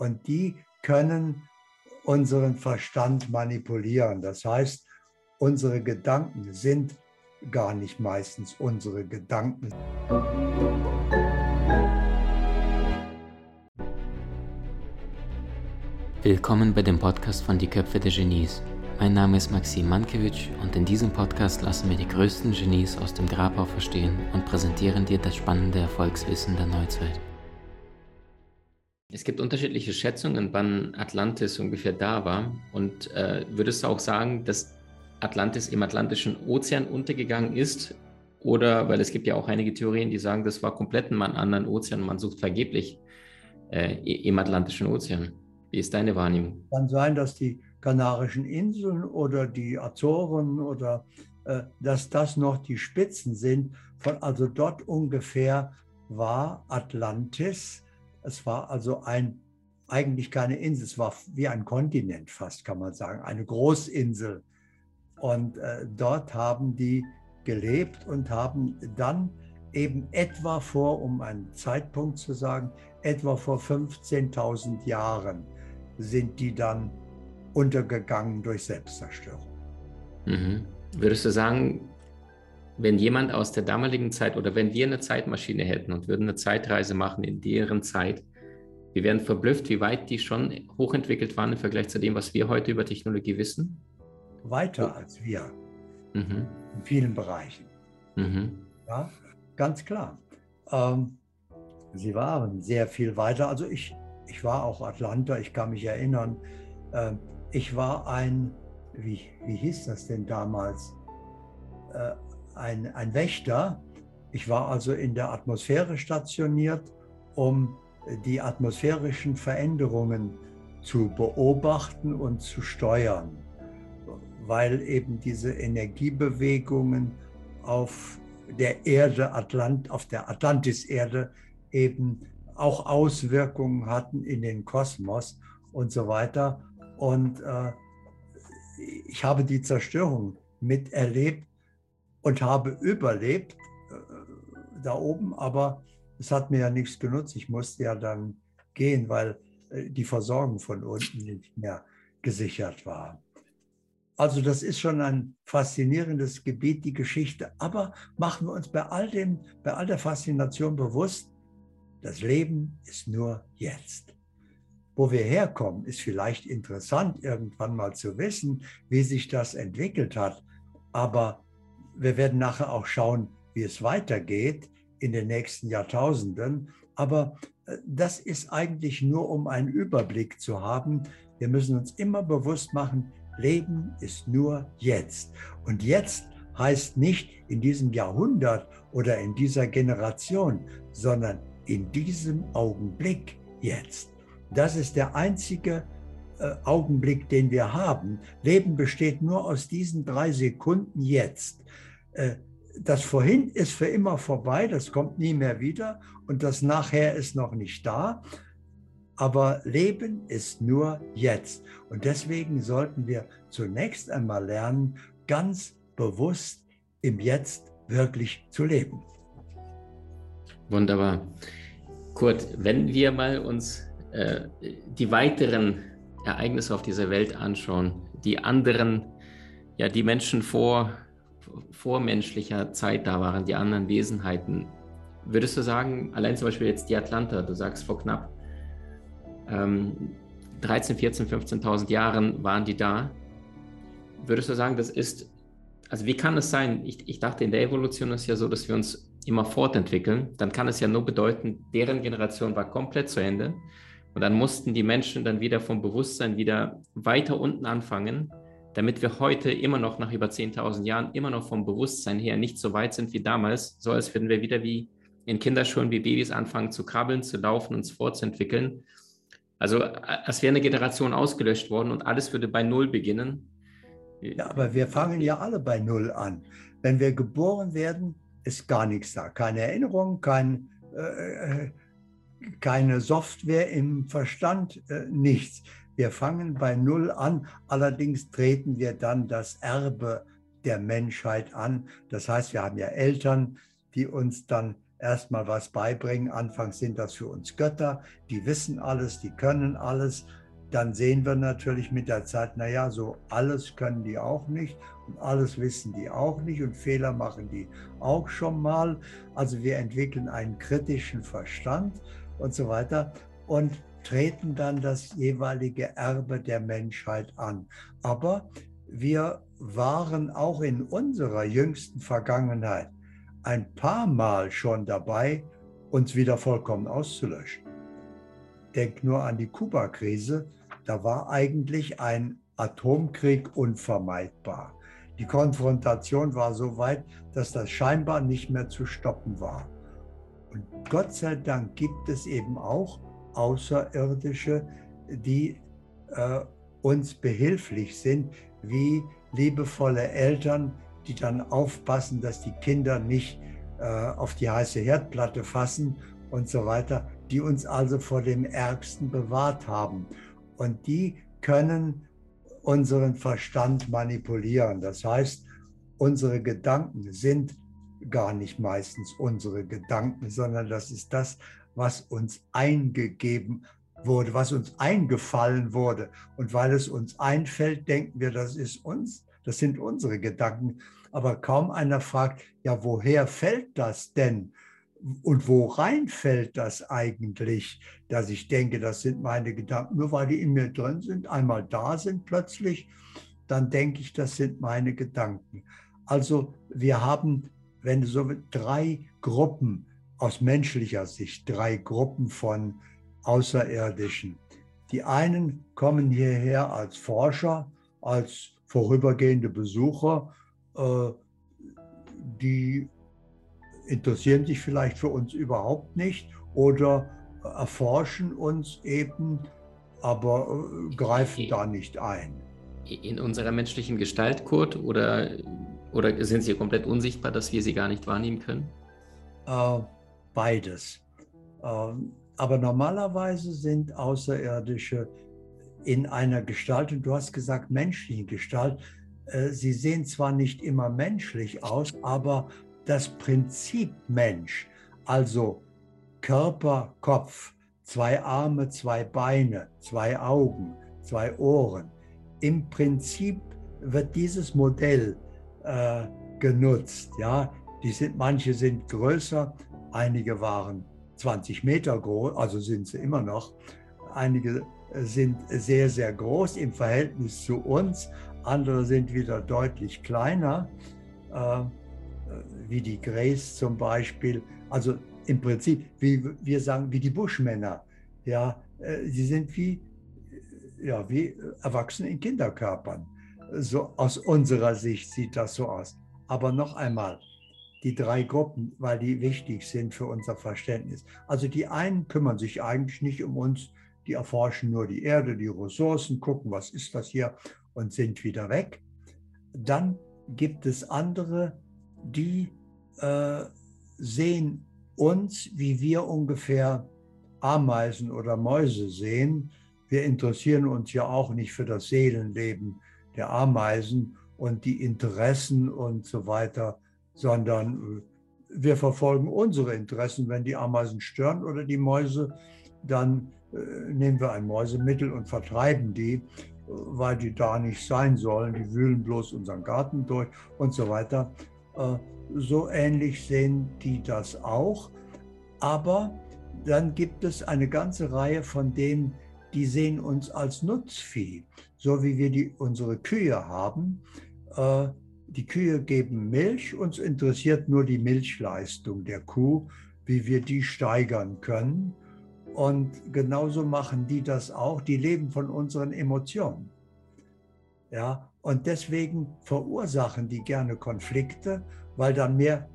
Und die können unseren Verstand manipulieren. Das heißt, unsere Gedanken sind gar nicht meistens unsere Gedanken. Willkommen bei dem Podcast von Die Köpfe der Genies. Mein Name ist Maxim Mankewitsch und in diesem Podcast lassen wir die größten Genies aus dem Grabau verstehen und präsentieren dir das spannende Erfolgswissen der Neuzeit. Es gibt unterschiedliche Schätzungen, wann Atlantis ungefähr da war. Und äh, würdest du auch sagen, dass Atlantis im Atlantischen Ozean untergegangen ist? Oder, weil es gibt ja auch einige Theorien, die sagen, das war komplett in einem anderen Ozean, man sucht vergeblich äh, im Atlantischen Ozean. Wie ist deine Wahrnehmung? Kann sein, dass die Kanarischen Inseln oder die Azoren oder äh, dass das noch die Spitzen sind. Von, also dort ungefähr war Atlantis es war also ein, eigentlich keine Insel, es war wie ein Kontinent fast, kann man sagen, eine Großinsel. Und äh, dort haben die gelebt und haben dann eben etwa vor, um einen Zeitpunkt zu sagen, etwa vor 15.000 Jahren sind die dann untergegangen durch Selbstzerstörung. Mhm. Würdest du sagen, wenn jemand aus der damaligen Zeit oder wenn wir eine Zeitmaschine hätten und würden eine Zeitreise machen in deren Zeit, wir wären verblüfft, wie weit die schon hochentwickelt waren im Vergleich zu dem, was wir heute über Technologie wissen. Weiter als wir. Mhm. In vielen Bereichen. Mhm. Ja, ganz klar. Ähm, sie waren sehr viel weiter. Also ich, ich war auch Atlanta, ich kann mich erinnern. Äh, ich war ein, wie, wie hieß das denn damals? Äh, ein, ein Wächter. Ich war also in der Atmosphäre stationiert, um die atmosphärischen Veränderungen zu beobachten und zu steuern, weil eben diese Energiebewegungen auf der Erde, Atlant, auf der Atlantiserde eben auch Auswirkungen hatten in den Kosmos und so weiter. Und äh, ich habe die Zerstörung miterlebt und habe überlebt äh, da oben, aber es hat mir ja nichts genutzt. Ich musste ja dann gehen, weil äh, die Versorgung von unten nicht mehr gesichert war. Also das ist schon ein faszinierendes Gebiet, die Geschichte. Aber machen wir uns bei all dem, bei all der Faszination bewusst, das Leben ist nur jetzt. Wo wir herkommen, ist vielleicht interessant, irgendwann mal zu wissen, wie sich das entwickelt hat. Aber wir werden nachher auch schauen, wie es weitergeht in den nächsten Jahrtausenden. Aber äh, das ist eigentlich nur, um einen Überblick zu haben. Wir müssen uns immer bewusst machen, Leben ist nur jetzt. Und jetzt heißt nicht in diesem Jahrhundert oder in dieser Generation, sondern in diesem Augenblick jetzt. Das ist der einzige äh, Augenblick, den wir haben. Leben besteht nur aus diesen drei Sekunden jetzt. Äh, das Vorhin ist für immer vorbei, das kommt nie mehr wieder und das Nachher ist noch nicht da. Aber Leben ist nur jetzt. Und deswegen sollten wir zunächst einmal lernen, ganz bewusst im Jetzt wirklich zu leben. Wunderbar. Kurt, wenn wir mal uns äh, die weiteren Ereignisse auf dieser Welt anschauen, die anderen, ja, die Menschen vor vormenschlicher Zeit da waren, die anderen Wesenheiten. Würdest du sagen, allein zum Beispiel jetzt die Atlanta, du sagst vor knapp ähm, 13, 14, 15.000 Jahren waren die da. Würdest du sagen, das ist, also wie kann es sein? Ich, ich dachte, in der Evolution ist ja so, dass wir uns immer fortentwickeln. Dann kann es ja nur bedeuten, deren Generation war komplett zu Ende. Und dann mussten die Menschen dann wieder vom Bewusstsein wieder weiter unten anfangen damit wir heute immer noch nach über 10.000 Jahren immer noch vom Bewusstsein her nicht so weit sind wie damals, so als würden wir wieder wie in Kinderschuhen wie Babys anfangen zu krabbeln, zu laufen, uns fortzuentwickeln. Also als wäre eine Generation ausgelöscht worden und alles würde bei Null beginnen. Ja, aber wir fangen ja alle bei Null an. Wenn wir geboren werden, ist gar nichts da. Keine Erinnerung, kein, äh, äh keine Software im Verstand, äh, nichts. Wir fangen bei Null an, allerdings treten wir dann das Erbe der Menschheit an. Das heißt, wir haben ja Eltern, die uns dann erstmal was beibringen. Anfangs sind das für uns Götter, die wissen alles, die können alles. Dann sehen wir natürlich mit der Zeit, naja, so alles können die auch nicht und alles wissen die auch nicht und Fehler machen die auch schon mal. Also wir entwickeln einen kritischen Verstand und so weiter und treten dann das jeweilige Erbe der Menschheit an. Aber wir waren auch in unserer jüngsten Vergangenheit ein paar Mal schon dabei, uns wieder vollkommen auszulöschen. Denk nur an die Kuba-Krise, da war eigentlich ein Atomkrieg unvermeidbar. Die Konfrontation war so weit, dass das scheinbar nicht mehr zu stoppen war. Und Gott sei Dank gibt es eben auch Außerirdische, die äh, uns behilflich sind, wie liebevolle Eltern, die dann aufpassen, dass die Kinder nicht äh, auf die heiße Herdplatte fassen und so weiter, die uns also vor dem Ärgsten bewahrt haben. Und die können unseren Verstand manipulieren. Das heißt, unsere Gedanken sind gar nicht meistens unsere Gedanken, sondern das ist das, was uns eingegeben wurde, was uns eingefallen wurde. Und weil es uns einfällt, denken wir, das ist uns, das sind unsere Gedanken. Aber kaum einer fragt, ja, woher fällt das denn? Und wo rein fällt das eigentlich, dass ich denke, das sind meine Gedanken, nur weil die in mir drin sind, einmal da sind plötzlich, dann denke ich, das sind meine Gedanken. Also wir haben, wenn so drei Gruppen aus menschlicher Sicht, drei Gruppen von Außerirdischen. Die einen kommen hierher als Forscher, als vorübergehende Besucher, äh, die interessieren sich vielleicht für uns überhaupt nicht oder erforschen uns eben, aber äh, greifen da nicht ein. In unserer menschlichen Gestalt, Kurt, oder, oder sind sie komplett unsichtbar, dass wir sie gar nicht wahrnehmen können? Äh, beides. Ähm, aber normalerweise sind Außerirdische in einer Gestalt, und du hast gesagt menschliche Gestalt, äh, sie sehen zwar nicht immer menschlich aus, aber das Prinzip Mensch, also Körper, Kopf, zwei Arme, zwei Beine, zwei Augen, zwei Ohren, im Prinzip wird dieses Modell äh, genutzt. Ja, die sind, manche sind größer, einige waren 20 Meter groß, also sind sie immer noch. Einige sind sehr, sehr groß im Verhältnis zu uns, andere sind wieder deutlich kleiner, äh, wie die Grace zum Beispiel. Also im Prinzip, wie wir sagen, wie die Buschmänner. Ja, äh, sie sind wie, ja, wie Erwachsene in Kinderkörpern. So aus unserer Sicht sieht das so aus. Aber noch einmal, die drei Gruppen, weil die wichtig sind für unser Verständnis. Also die einen kümmern sich eigentlich nicht um uns, die erforschen nur die Erde, die Ressourcen, gucken, was ist das hier und sind wieder weg. Dann gibt es andere, die äh, sehen uns, wie wir ungefähr Ameisen oder Mäuse sehen. Wir interessieren uns ja auch nicht für das Seelenleben der Ameisen und die Interessen und so weiter sondern äh, wir verfolgen unsere Interessen. Wenn die Ameisen stören oder die Mäuse, dann äh, nehmen wir ein Mäusemittel und vertreiben die, äh, weil die da nicht sein sollen. Die wühlen bloß unseren Garten durch und so weiter. So ähnlich sehen die das auch. Aber dann gibt es eine ganze Reihe von denen, die sehen uns als Nutzvieh, so wie wir die, unsere Kühe haben die Kühe geben Milch, uns interessiert nur die Milchleistung der Kuh, wie wir die steigern können. Und genauso machen die das auch, die leben von unseren Emotionen. Ja, und deswegen verursachen die gerne Konflikte, weil dann mehr,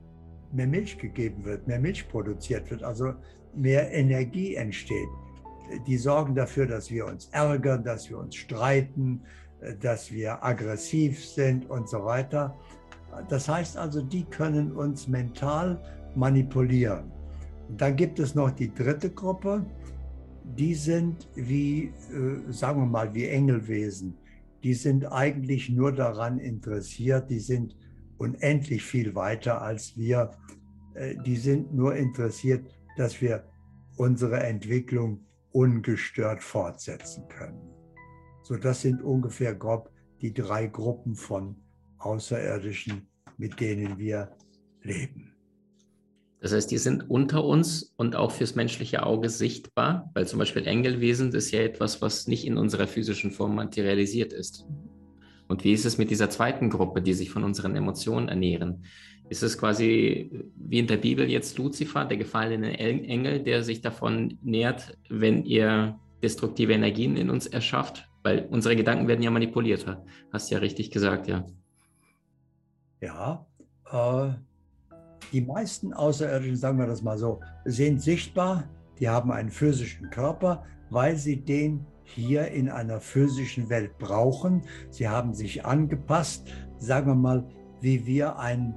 mehr Milch gegeben wird, mehr Milch produziert wird, also mehr Energie entsteht. Die sorgen dafür, dass wir uns ärgern, dass wir uns streiten, dass wir aggressiv sind und so weiter. Das heißt also, die können uns mental manipulieren. Dann gibt es noch die dritte Gruppe, die sind wie, äh, sagen wir mal, wie Engelwesen. Die sind eigentlich nur daran interessiert, die sind unendlich viel weiter als wir, äh, die sind nur interessiert, dass wir unsere Entwicklung ungestört fortsetzen können. So, das sind ungefähr grob die drei Gruppen von Außerirdischen, mit denen wir leben. Das heißt, die sind unter uns und auch fürs menschliche Auge sichtbar, weil zum Beispiel Engelwesen ist ja etwas, was nicht in unserer physischen Form materialisiert ist. Und wie ist es mit dieser zweiten Gruppe, die sich von unseren Emotionen ernähren? Ist es quasi wie in der Bibel jetzt Luzifer, der gefallene Engel, der sich davon nährt, wenn ihr destruktive Energien in uns erschafft? Weil unsere Gedanken werden ja manipuliert, hast ja richtig gesagt, ja. Ja, äh, die meisten Außerirdischen, sagen wir das mal so, sind sichtbar, die haben einen physischen Körper, weil sie den hier in einer physischen Welt brauchen. Sie haben sich angepasst, sagen wir mal, wie wir ein,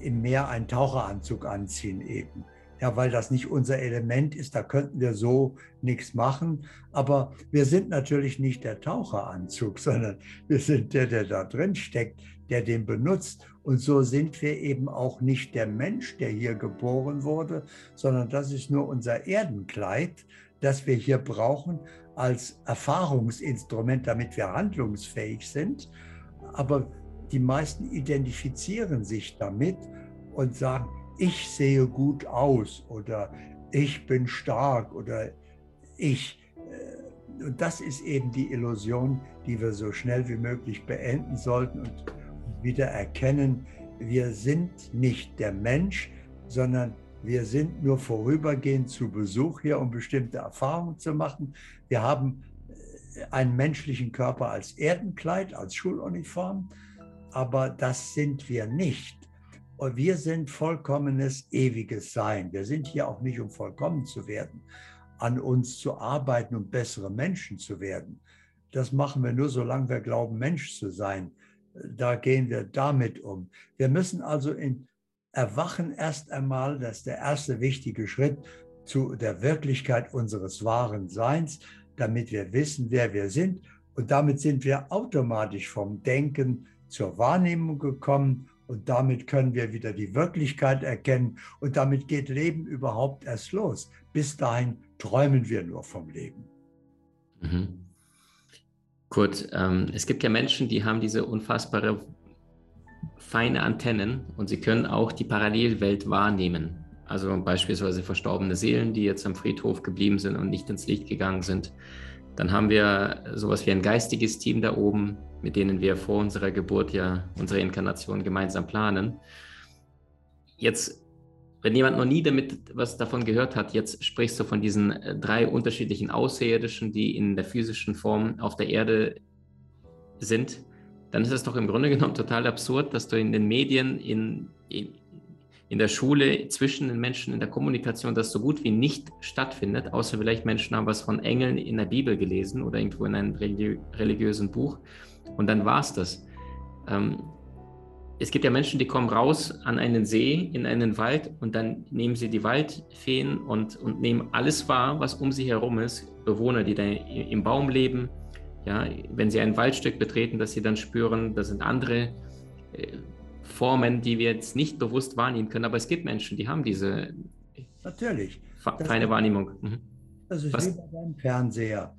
im Meer einen Taucheranzug anziehen eben. Ja, weil das nicht unser Element ist, da könnten wir so nichts machen. Aber wir sind natürlich nicht der Taucheranzug, sondern wir sind der, der da drin steckt, der den benutzt. Und so sind wir eben auch nicht der Mensch, der hier geboren wurde, sondern das ist nur unser Erdenkleid, das wir hier brauchen als Erfahrungsinstrument, damit wir handlungsfähig sind. Aber die meisten identifizieren sich damit und sagen, ich sehe gut aus oder ich bin stark oder ich. Äh, und das ist eben die Illusion, die wir so schnell wie möglich beenden sollten und wieder erkennen, wir sind nicht der Mensch, sondern wir sind nur vorübergehend zu Besuch hier, um bestimmte Erfahrungen zu machen. Wir haben äh, einen menschlichen Körper als Erdenkleid, als Schuluniform, aber das sind wir nicht. Und wir sind vollkommenes, ewiges Sein. Wir sind hier auch nicht, um vollkommen zu werden, an uns zu arbeiten, um bessere Menschen zu werden. Das machen wir nur, solange wir glauben, Mensch zu sein da gehen wir damit um. Wir müssen also in Erwachen erst einmal, das ist der erste wichtige Schritt zu der Wirklichkeit unseres wahren Seins, damit wir wissen, wer wir sind. Und damit sind wir automatisch vom Denken zur Wahrnehmung gekommen und damit können wir wieder die Wirklichkeit erkennen und damit geht Leben überhaupt erst los. Bis dahin träumen wir nur vom Leben. Mhm. Kurt, ähm, es gibt ja Menschen, die haben diese unfassbare feine Antennen und sie können auch die Parallelwelt wahrnehmen. Also beispielsweise verstorbene Seelen, die jetzt am Friedhof geblieben sind und nicht ins Licht gegangen sind. Dann haben wir sowas wie ein geistiges Team da oben, mit denen wir vor unserer Geburt ja unsere Inkarnation gemeinsam planen. Jetzt wenn jemand noch nie damit was davon gehört hat, jetzt sprichst du von diesen äh, drei unterschiedlichen Außerirdischen, die in der physischen Form auf der Erde sind, dann ist es doch im Grunde genommen total absurd, dass du in den Medien, in, in, in der Schule, zwischen den Menschen, in der Kommunikation, das so gut wie nicht stattfindet, außer vielleicht Menschen haben was von Engeln in der Bibel gelesen oder irgendwo in einem religiösen Buch und dann war es das. Ähm, es gibt ja Menschen, die kommen raus an einen See, in einen Wald und dann nehmen sie die Waldfeen und, und nehmen alles wahr, was um sie herum ist. Bewohner, die da im Baum leben, ja, wenn sie ein Waldstück betreten, dass sie dann spüren, das sind andere äh, Formen, die wir jetzt nicht bewusst wahrnehmen können. Aber es gibt Menschen, die haben diese Natürlich. feine Wahrnehmung. Mhm. Das ist was? wie bei deinem Fernseher.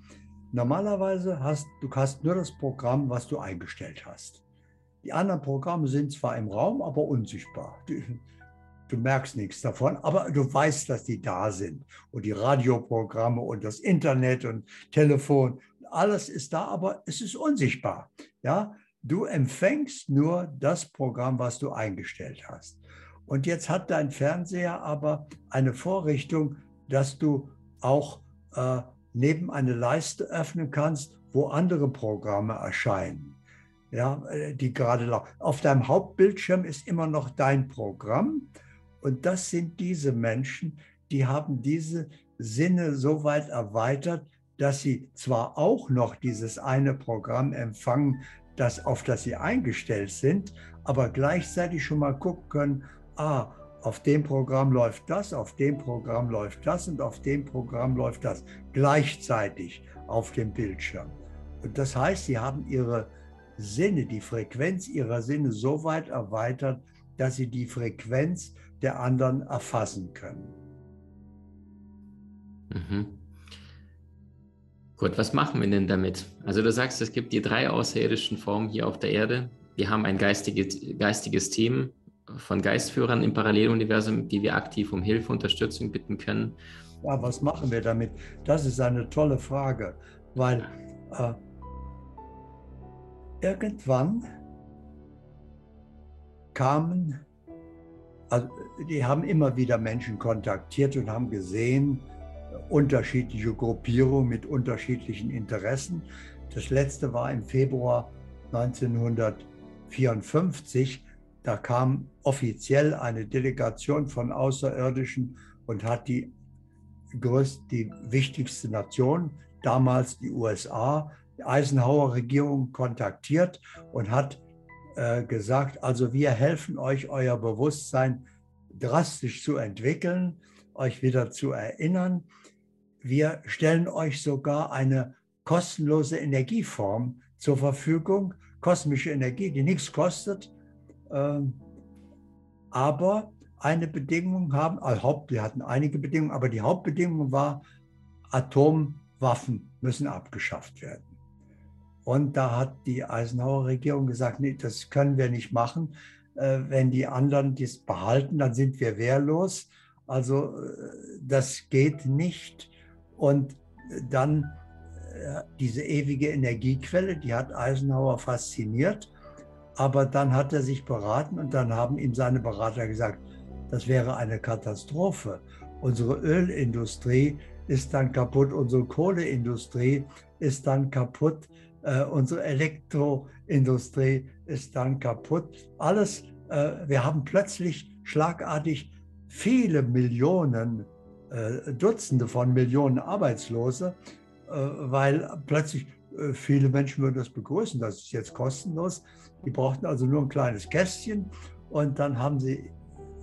Normalerweise hast du hast nur das Programm, was du eingestellt hast. Die anderen Programme sind zwar im Raum, aber unsichtbar. Du, du merkst nichts davon, aber du weißt, dass die da sind. Und die Radioprogramme und das Internet und Telefon, alles ist da, aber es ist unsichtbar. Ja, du empfängst nur das Programm, was du eingestellt hast. Und jetzt hat dein Fernseher aber eine Vorrichtung, dass du auch äh, neben eine Leiste öffnen kannst, wo andere Programme erscheinen ja, äh, die gerade laufen. Auf deinem Hauptbildschirm ist immer noch dein Programm. Und das sind diese Menschen, die haben diese Sinne so weit erweitert, dass sie zwar auch noch dieses eine Programm empfangen, das, auf das sie eingestellt sind, aber gleichzeitig schon mal gucken können, ah, auf dem Programm läuft das, auf dem Programm läuft das und auf dem Programm läuft das gleichzeitig auf dem Bildschirm. Und das heißt, sie haben ihre Sinne, die Frequenz ihrer Sinne so weit erweitert, dass sie die Frequenz der anderen erfassen können. Mhm. Gut, was machen wir denn damit? Also du sagst, es gibt die drei außerirdischen Formen hier auf der Erde. Wir haben ein geistiges, geistiges Team von Geistführern im Paralleluniversum, die wir aktiv um Hilfe, Unterstützung bitten können. Ja, was machen wir damit? Das ist eine tolle Frage, weil äh, irgendwann kamen, also die haben immer wieder Menschen kontaktiert und haben gesehen, unterschiedliche Gruppierungen mit unterschiedlichen Interessen. Das letzte war im Februar 1954. Da kam offiziell eine Delegation von Außerirdischen und hat die größte, die wichtigste Nation, damals die USA, die Eisenhower-Regierung kontaktiert und hat äh, gesagt, also wir helfen euch, euer Bewusstsein drastisch zu entwickeln, euch wieder zu erinnern. Wir stellen euch sogar eine kostenlose Energieform zur Verfügung, kosmische Energie, die nichts kostet. Ähm, aber eine Bedingung haben, also wir hatten einige Bedingungen, aber die Hauptbedingung war, Atomwaffen müssen abgeschafft werden. Und da hat die Eisenhower Regierung gesagt, nee, das können wir nicht machen. Äh, wenn die anderen dies behalten, dann sind wir wehrlos. Also äh, das geht nicht. Und dann äh, diese ewige Energiequelle, die hat Eisenhower fasziniert. Aber dann hat er sich beraten und dann haben ihm seine Berater gesagt, das wäre eine Katastrophe. Unsere Ölindustrie ist dann kaputt, unsere Kohleindustrie ist dann kaputt, äh, unsere Elektroindustrie ist dann kaputt. Alles, äh, wir haben plötzlich schlagartig viele Millionen, äh, Dutzende von Millionen Arbeitslose, äh, weil plötzlich äh, viele Menschen würden das begrüßen, das ist jetzt kostenlos. Die brauchten also nur ein kleines Kästchen und dann haben sie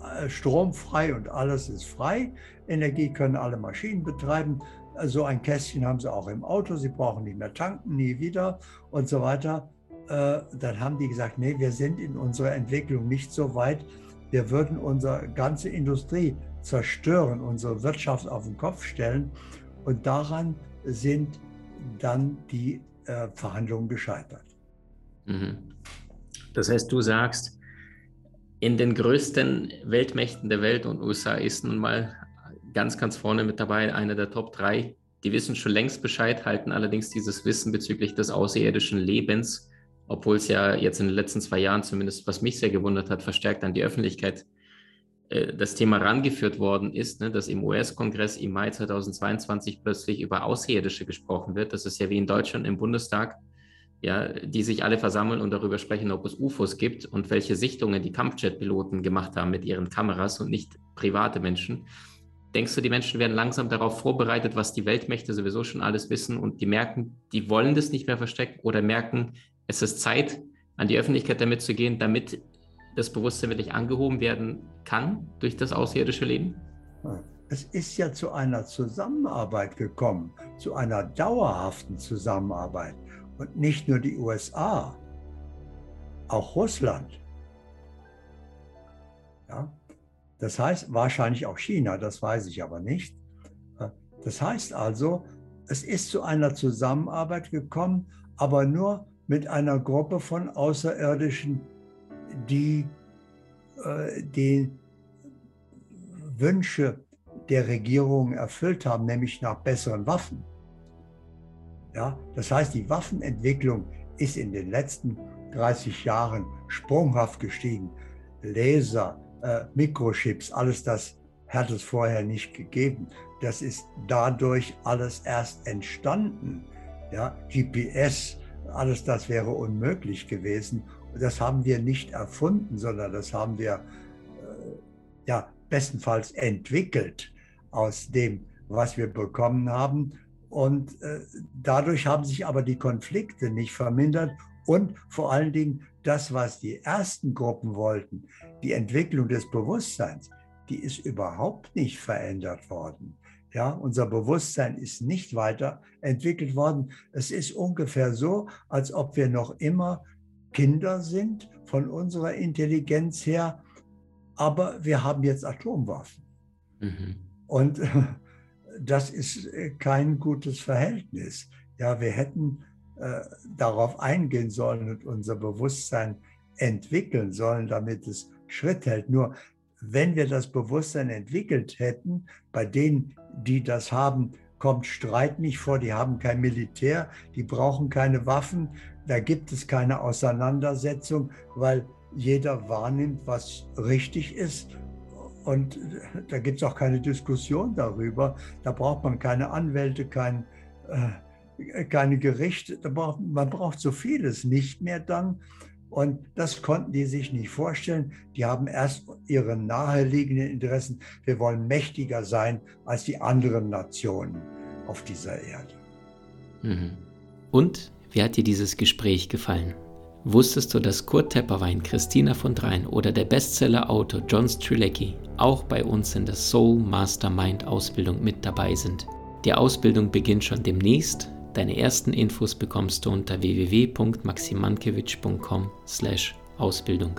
äh, Strom frei und alles ist frei. Energie können alle Maschinen betreiben. So ein Kästchen haben sie auch im Auto. Sie brauchen nicht mehr tanken, nie wieder und so weiter. Äh, dann haben die gesagt, nee, wir sind in unserer Entwicklung nicht so weit. Wir würden unsere ganze Industrie zerstören, unsere Wirtschaft auf den Kopf stellen. Und daran sind dann die äh, Verhandlungen gescheitert. Mhm. Das heißt, du sagst, in den größten Weltmächten der Welt und USA ist nun mal ganz, ganz vorne mit dabei, einer der Top 3. Die wissen schon längst Bescheid, halten allerdings dieses Wissen bezüglich des außerirdischen Lebens, obwohl es ja jetzt in den letzten zwei Jahren zumindest, was mich sehr gewundert hat, verstärkt an die Öffentlichkeit äh, das Thema rangeführt worden ist, ne, dass im US-Kongress im Mai 2022 plötzlich über Außerirdische gesprochen wird. Das ist ja wie in Deutschland im Bundestag ja, die sich alle versammeln und darüber sprechen, ob es UFOs gibt und welche Sichtungen die Kampfjet-Piloten gemacht haben mit ihren Kameras und nicht private Menschen. Denkst du, die Menschen werden langsam darauf vorbereitet, was die Weltmächte sowieso schon alles wissen und die merken, die wollen das nicht mehr verstecken oder merken, es ist Zeit, an die Öffentlichkeit damit zu gehen, damit das Bewusstsein wirklich angehoben werden kann durch das außerirdische Leben? Es ist ja zu einer Zusammenarbeit gekommen, zu einer dauerhaften Zusammenarbeit. Und nicht nur die USA, auch Russland. Ja? Das heißt wahrscheinlich auch China, das weiß ich aber nicht. Das heißt also, es ist zu einer Zusammenarbeit gekommen, aber nur mit einer Gruppe von Außerirdischen, die äh, die Wünsche der Regierung erfüllt haben, nämlich nach besseren Waffen. Ja, das heißt, die Waffenentwicklung ist in den letzten 30 Jahren sprunghaft gestiegen. Laser, äh, Mikrochips, alles das hat es vorher nicht gegeben. Das ist dadurch alles erst entstanden. Ja, GPS, alles das wäre unmöglich gewesen. Das haben wir nicht erfunden, sondern das haben wir äh, ja, bestenfalls entwickelt aus dem, was wir bekommen haben. Und äh, dadurch haben sich aber die Konflikte nicht vermindert und vor allen Dingen das, was die ersten Gruppen wollten, die Entwicklung des Bewusstseins, die ist überhaupt nicht verändert worden. Ja, unser Bewusstsein ist nicht weiterentwickelt worden. Es ist ungefähr so, als ob wir noch immer Kinder sind von unserer Intelligenz her aber wir haben jetzt Atomwaffen. Mhm. Und das ist kein gutes Verhältnis. Ja, wir hätten äh, darauf eingehen sollen und unser Bewusstsein entwickeln sollen, damit es Schritt hält. Nur wenn wir das Bewusstsein entwickelt hätten, bei denen, die das haben, kommt Streit nicht vor, die haben kein Militär, die brauchen keine Waffen, da gibt es keine Auseinandersetzung, weil jeder wahrnimmt, was richtig ist. Und da gibt es auch keine Diskussion darüber. Da braucht man keine Anwälte, kein, äh, keine Gerichte. Braucht, man braucht so vieles nicht mehr dann. Und das konnten die sich nicht vorstellen. Die haben erst ihre naheliegenden Interessen. Wir wollen mächtiger sein als die anderen Nationen auf dieser Erde. Mhm. Und wie hat dir dieses Gespräch gefallen? Wusstest du, dass Kurt Tepperwein, Christina von Drein oder der Bestseller-Autor John Strilecki auch bei uns in der Soul Mastermind Ausbildung mit dabei sind? Die Ausbildung beginnt schon demnächst. Deine ersten Infos bekommst du unter www.maximankiewicz.com/ausbildung.